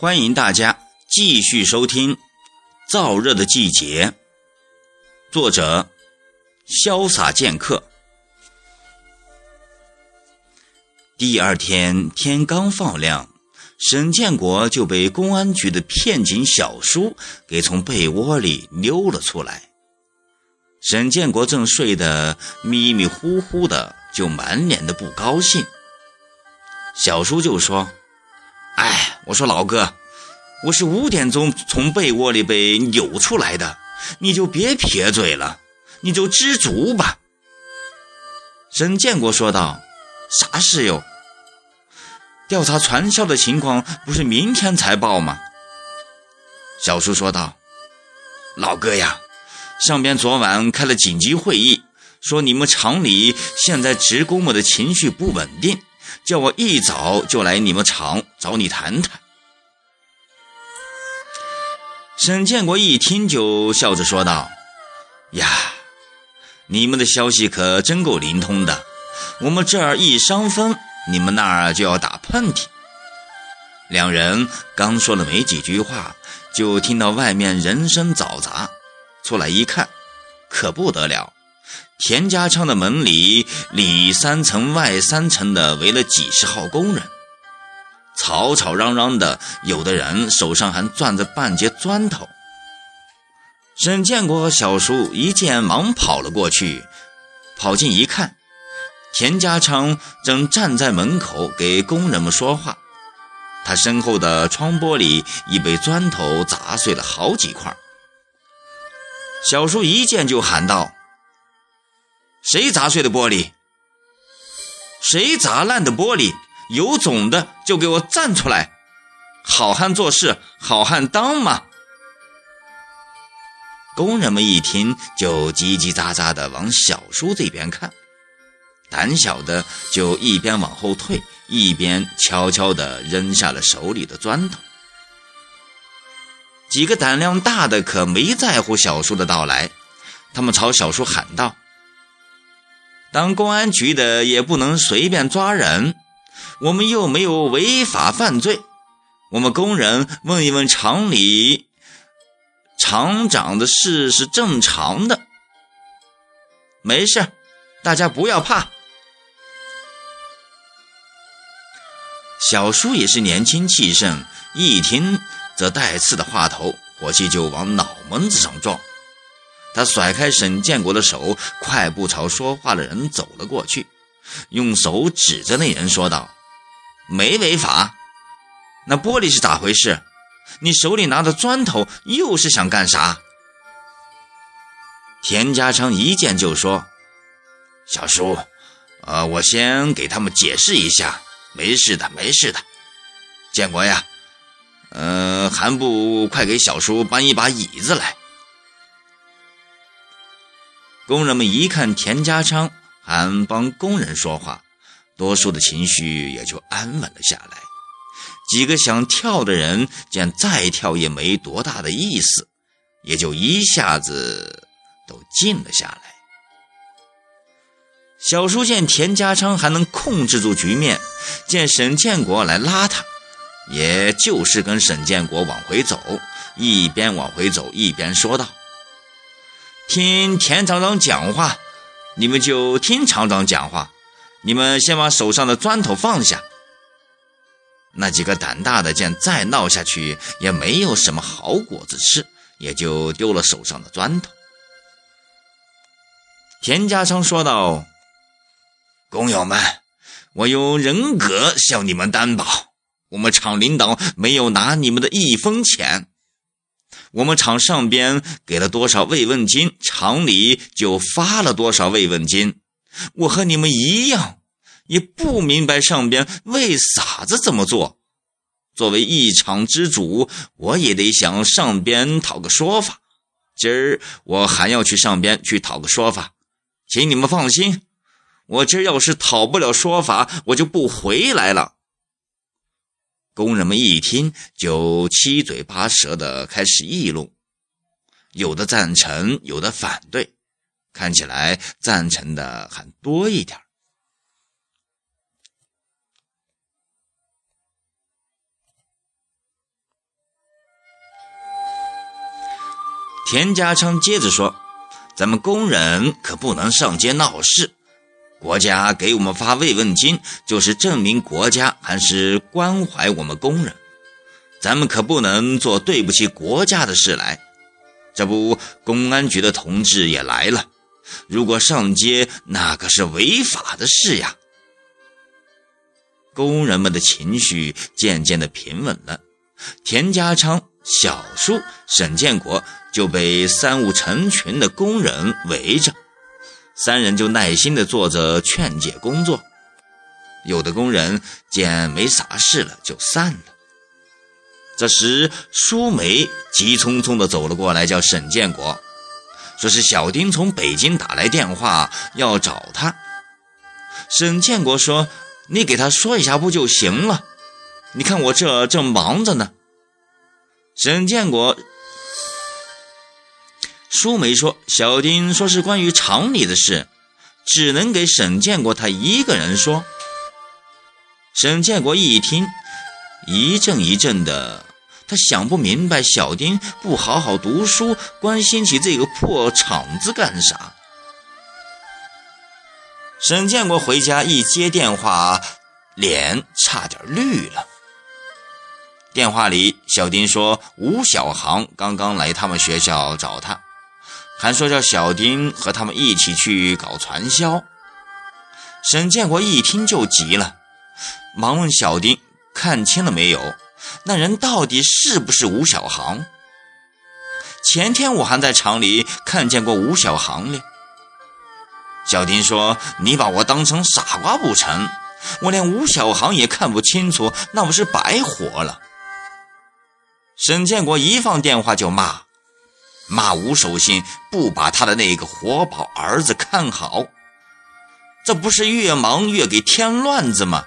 欢迎大家继续收听《燥热的季节》，作者潇洒剑客。第二天天刚放亮，沈建国就被公安局的片警小叔给从被窝里溜了出来。沈建国正睡得迷迷糊糊的，就满脸的不高兴。小叔就说。哎，我说老哥，我是五点钟从被窝里被扭出来的，你就别撇嘴了，你就知足吧。沈建国说道：“啥事哟？调查传销的情况不是明天才报吗？”小叔说道：“老哥呀，上边昨晚开了紧急会议，说你们厂里现在职工们的情绪不稳定。”叫我一早就来你们厂找你谈谈。沈建国一听就笑着说道：“呀，你们的消息可真够灵通的。我们这儿一伤风，你们那儿就要打喷嚏。”两人刚说了没几句话，就听到外面人声嘈杂，出来一看，可不得了。田家昌的门里，里三层外三层的围了几十号工人，吵吵嚷嚷的，有的人手上还攥着半截砖头。沈建国和小叔一见，忙跑了过去，跑近一看，田家昌正站在门口给工人们说话，他身后的窗玻璃已被砖头砸碎了好几块。小叔一见就喊道。谁砸碎的玻璃？谁砸烂的玻璃？有种的就给我站出来！好汉做事好汉当嘛！工人们一听，就叽叽喳喳的往小叔这边看，胆小的就一边往后退，一边悄悄地扔下了手里的砖头。几个胆量大的可没在乎小叔的到来，他们朝小叔喊道。当公安局的也不能随便抓人，我们又没有违法犯罪，我们工人问一问厂里厂长的事是正常的，没事，大家不要怕。小叔也是年轻气盛，一听这带刺的话头，火气就往脑门子上撞。他甩开沈建国的手，快步朝说话的人走了过去，用手指着那人说道：“没违法，那玻璃是咋回事？你手里拿着砖头，又是想干啥？”田家昌一见就说：“小叔，呃，我先给他们解释一下，没事的，没事的。建国呀，嗯，还不快给小叔搬一把椅子来。”工人们一看田家昌还帮工人说话，多数的情绪也就安稳了下来。几个想跳的人见再跳也没多大的意思，也就一下子都静了下来。小叔见田家昌还能控制住局面，见沈建国来拉他，也就是跟沈建国往回走，一边往回走一边说道。听田厂长讲话，你们就听厂长讲话。你们先把手上的砖头放下。那几个胆大的见再闹下去也没有什么好果子吃，也就丢了手上的砖头。田家昌说道：“工友们，我用人格向你们担保，我们厂领导没有拿你们的一分钱。”我们厂上边给了多少慰问金，厂里就发了多少慰问金。我和你们一样，也不明白上边为啥子这么做。作为一厂之主，我也得向上边讨个说法。今儿我还要去上边去讨个说法，请你们放心，我今儿要是讨不了说法，我就不回来了。工人们一听就七嘴八舌的开始议论。有的赞成有的反对。看起来赞成的还多一点田家昌接着说咱们工人可不能上街闹事。国家给我们发慰问金，就是证明国家还是关怀我们工人。咱们可不能做对不起国家的事来。这不，公安局的同志也来了。如果上街，那可是违法的事呀。”工人们的情绪渐渐的平稳了。田家昌。小叔沈建国就被三五成群的工人围着，三人就耐心地做着劝解工作。有的工人见没啥事了，就散了。这时，舒梅急匆匆地走了过来，叫沈建国，说是小丁从北京打来电话要找他。沈建国说：“你给他说一下不就行了？你看我这正忙着呢。”沈建国、舒梅说：“小丁说是关于厂里的事，只能给沈建国他一个人说。”沈建国一听，一阵一阵的，他想不明白，小丁不好好读书，关心起这个破厂子干啥？沈建国回家一接电话，脸差点绿了。电话里，小丁说吴小航刚刚来他们学校找他，还说叫小丁和他们一起去搞传销。沈建国一听就急了，忙问小丁看清了没有？那人到底是不是吴小航？前天我还在厂里看见过吴小航呢。小丁说：“你把我当成傻瓜不成？我连吴小航也看不清楚，那不是白活了？”沈建国一放电话就骂，骂吴守信不把他的那个活宝儿子看好，这不是越忙越给添乱子吗？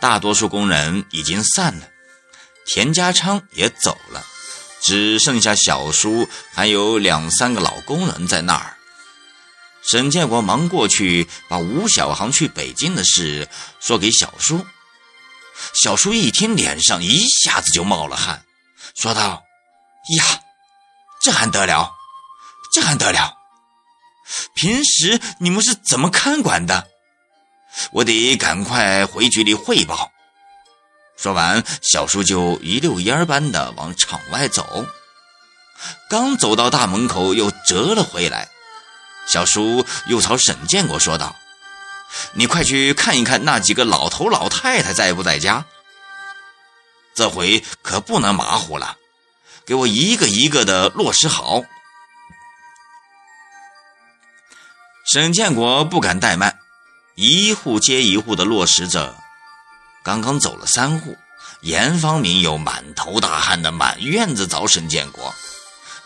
大多数工人已经散了，田家昌也走了，只剩下小叔还有两三个老工人在那儿。沈建国忙过去，把吴小航去北京的事说给小叔。小叔一听，脸上一下子就冒了汗，说道：“呀，这还得了？这还得了？平时你们是怎么看管的？我得赶快回局里汇报。”说完，小叔就一溜烟般的往场外走，刚走到大门口，又折了回来。小叔又朝沈建国说道。你快去看一看那几个老头老太太在不在家。这回可不能马虎了，给我一个一个的落实好。沈建国不敢怠慢，一户接一户的落实着。刚刚走了三户，严方明又满头大汗的满院子找沈建国。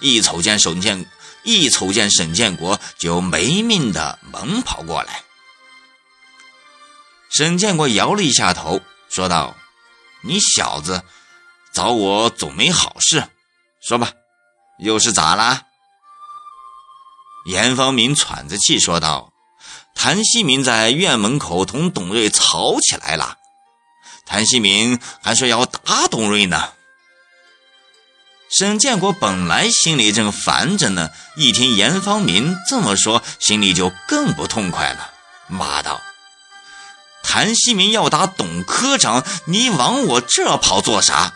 一瞅见沈建，一瞅见沈建国就没命的猛跑过来。沈建国摇了一下头，说道：“你小子找我总没好事，说吧，又是咋啦？”严方明喘着气说道：“谭希明在院门口同董瑞吵起来了，谭希明还说要打董瑞呢。”沈建国本来心里正烦着呢，一听严方明这么说，心里就更不痛快了，骂道。谭希明要打董科长，你往我这跑做啥？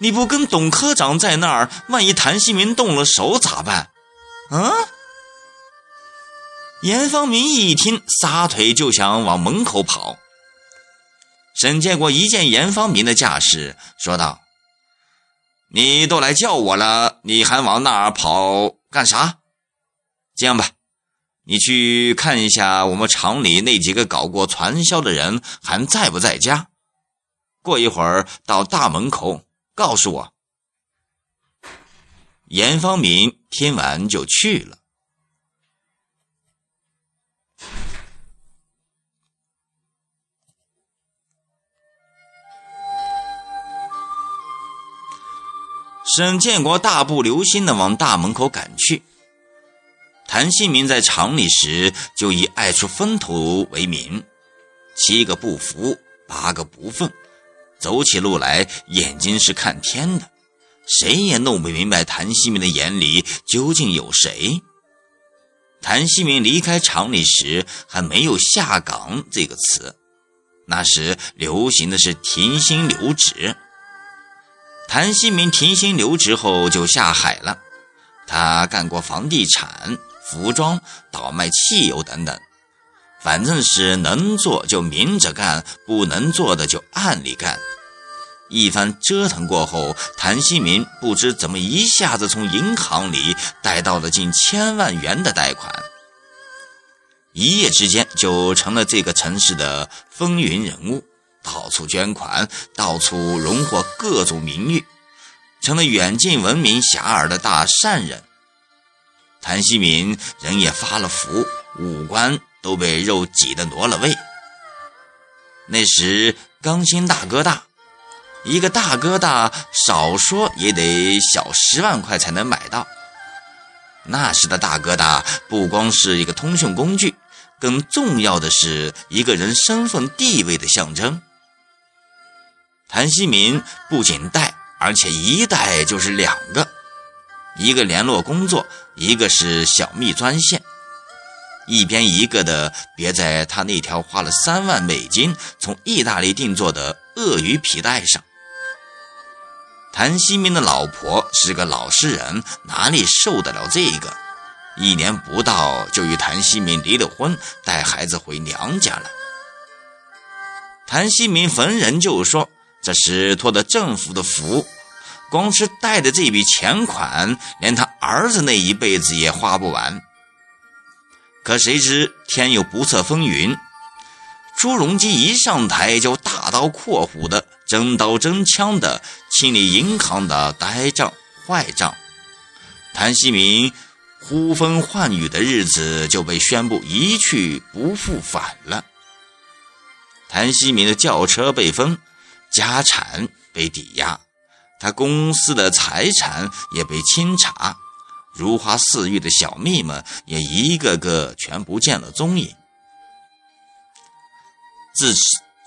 你不跟董科长在那儿，万一谭希明动了手咋办？啊！严方明一听，撒腿就想往门口跑。沈建国一见严方明的架势，说道：“你都来叫我了，你还往那儿跑干啥？这样吧。”你去看一下我们厂里那几个搞过传销的人还在不在家？过一会儿到大门口告诉我。严方明听完就去了。沈建国大步流星的往大门口赶去。谭新民在厂里时就以爱出风头为名，七个不服，八个不忿，走起路来眼睛是看天的，谁也弄不明白谭锡明的眼里究竟有谁。谭锡明离开厂里时还没有下岗这个词，那时流行的是停薪留职。谭锡明停薪留职后就下海了，他干过房地产、服装、倒卖汽油等等，反正是能做就明着干，不能做的就暗里干。一番折腾过后，谭新民不知怎么一下子从银行里贷到了近千万元的贷款，一夜之间就成了这个城市的风云人物，到处捐款，到处荣获各种名誉，成了远近闻名遐迩的大善人。谭锡民人也发了福，五官都被肉挤得挪了位。那时钢筋大哥大。一个大哥大，少说也得小十万块才能买到。那时的大哥大不光是一个通讯工具，更重要的是一个人身份地位的象征。谭锡民不仅带，而且一带就是两个，一个联络工作，一个是小蜜专线，一边一个的别在他那条花了三万美金从意大利定做的鳄鱼皮带上。谭锡明的老婆是个老实人，哪里受得了这个？一年不到就与谭锡明离了婚，带孩子回娘家了。谭锡明逢人就说：“这是托的政府的福，光是带的这笔钱款，连他儿子那一辈子也花不完。”可谁知天有不测风云，朱镕基一上台就大刀阔斧的。真刀真枪的清理银行的呆账坏账，谭锡明呼风唤雨的日子就被宣布一去不复返了。谭锡明的轿车被封，家产被抵押，他公司的财产也被清查，如花似玉的小蜜们也一个个全不见了踪影。自此，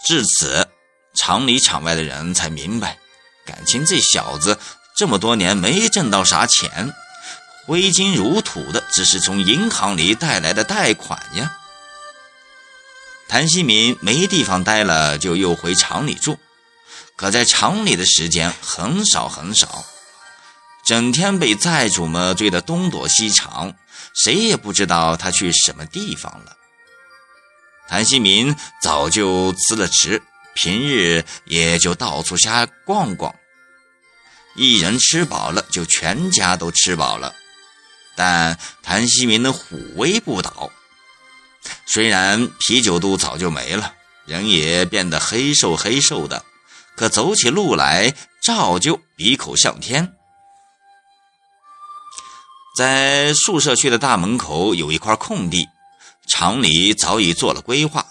至此。厂里厂外的人才明白，感情这小子这么多年没挣到啥钱，挥金如土的只是从银行里带来的贷款呀。谭锡民没地方待了，就又回厂里住，可在厂里的时间很少很少，整天被债主们追得东躲西藏，谁也不知道他去什么地方了。谭锡民早就辞了职。平日也就到处瞎逛逛，一人吃饱了，就全家都吃饱了。但谭锡明的虎威不倒，虽然啤酒肚早就没了，人也变得黑瘦黑瘦的，可走起路来照旧鼻口向天。在宿舍区的大门口有一块空地，厂里早已做了规划。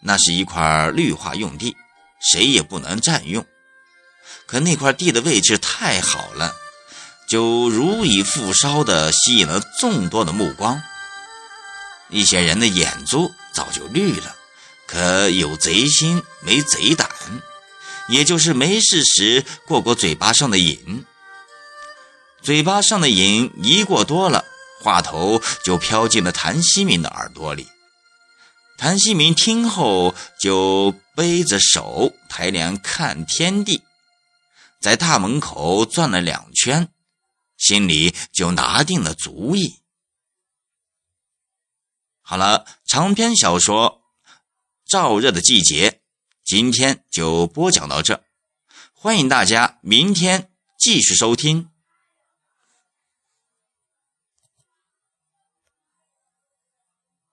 那是一块绿化用地，谁也不能占用。可那块地的位置太好了，就如蚁复烧的吸引了众多的目光。一些人的眼珠早就绿了，可有贼心没贼胆，也就是没事时过过嘴巴上的瘾。嘴巴上的瘾一过多了，话头就飘进了谭锡明的耳朵里。谭锡明听后，就背着手抬脸看天地，在大门口转了两圈，心里就拿定了主意。好了，长篇小说《燥热的季节》，今天就播讲到这，欢迎大家明天继续收听。